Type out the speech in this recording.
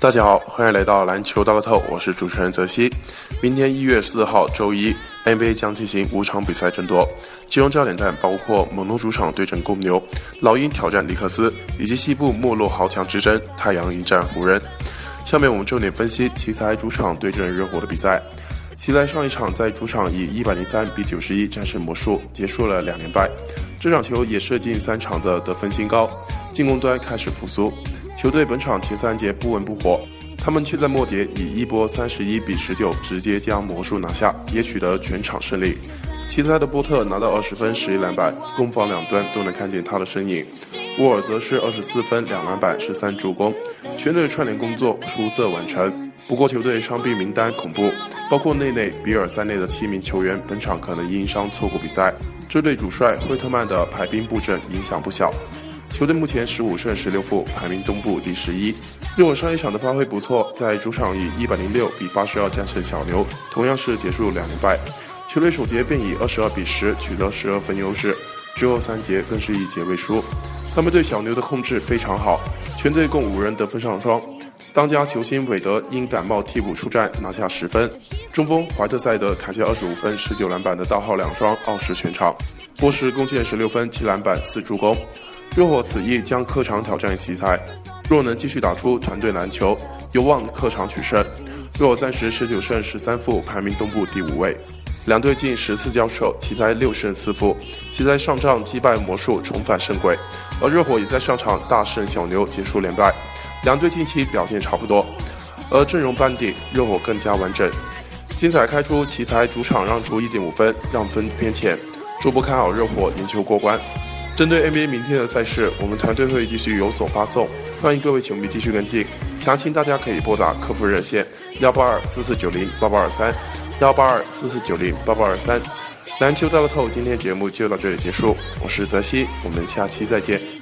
大家好，欢迎来到篮球大乐透，我是主持人泽西。明天一月四号周一，NBA 将进行五场比赛争夺，其中焦点战包括猛龙主场对阵公牛，老鹰挑战尼克斯，以及西部没落豪强之争，太阳迎战湖人。下面我们重点分析奇才主场对阵热火的比赛。奇才上一场在主场以一百零三比九十一战胜魔术，结束了两连败。这场球也射进三场的得分新高，进攻端开始复苏。球队本场前三节不温不火，他们却在末节以一波三十一比十九直接将魔术拿下，也取得全场胜利。奇才的波特拿到二十分十一篮板，攻防两端都能看见他的身影。沃尔则是二十四分两篮板十三助攻，全队串联工作出色完成。不过球队伤病名单恐怖，包括内内、比尔在内的七名球员本场可能因伤错过比赛，这对主帅惠特曼的排兵布阵影响不小。球队目前十五胜十六负，排名东部第十一。热火上一场的发挥不错，在主场以一百零六比八十二战胜小牛，同样是结束两连败。球队首节便以二十二比十取得十二分优势，之后三节更是一节未输。他们对小牛的控制非常好，全队共五人得分上双。当家球星韦德因感冒替补出战，拿下十分。中锋怀特塞德砍下二十五分、十九篮板的大号两双，傲视全场。波什贡献十六分、七篮板、四助攻。热火此役将客场挑战奇才，若能继续打出团队篮球，有望客场取胜。热火暂时十九胜十三负，排名东部第五位。两队近十次交手，奇才六胜四负。奇才上仗击败魔术，重返胜轨，而热火也在上场大胜小牛，结束连败。两队近期表现差不多，而阵容班底热火更加完整。精彩开出，奇才主场让出一点五分，让分偏浅。初步看好热火赢球过关。针对 NBA 明天的赛事，我们团队会继续有所发送，欢迎各位球迷继续跟进。详情大家可以拨打客服热线幺八二四四九零八八二三，幺八二四四九零八八二三。篮球大乐透，今天节目就到这里结束，我是泽西，我们下期再见。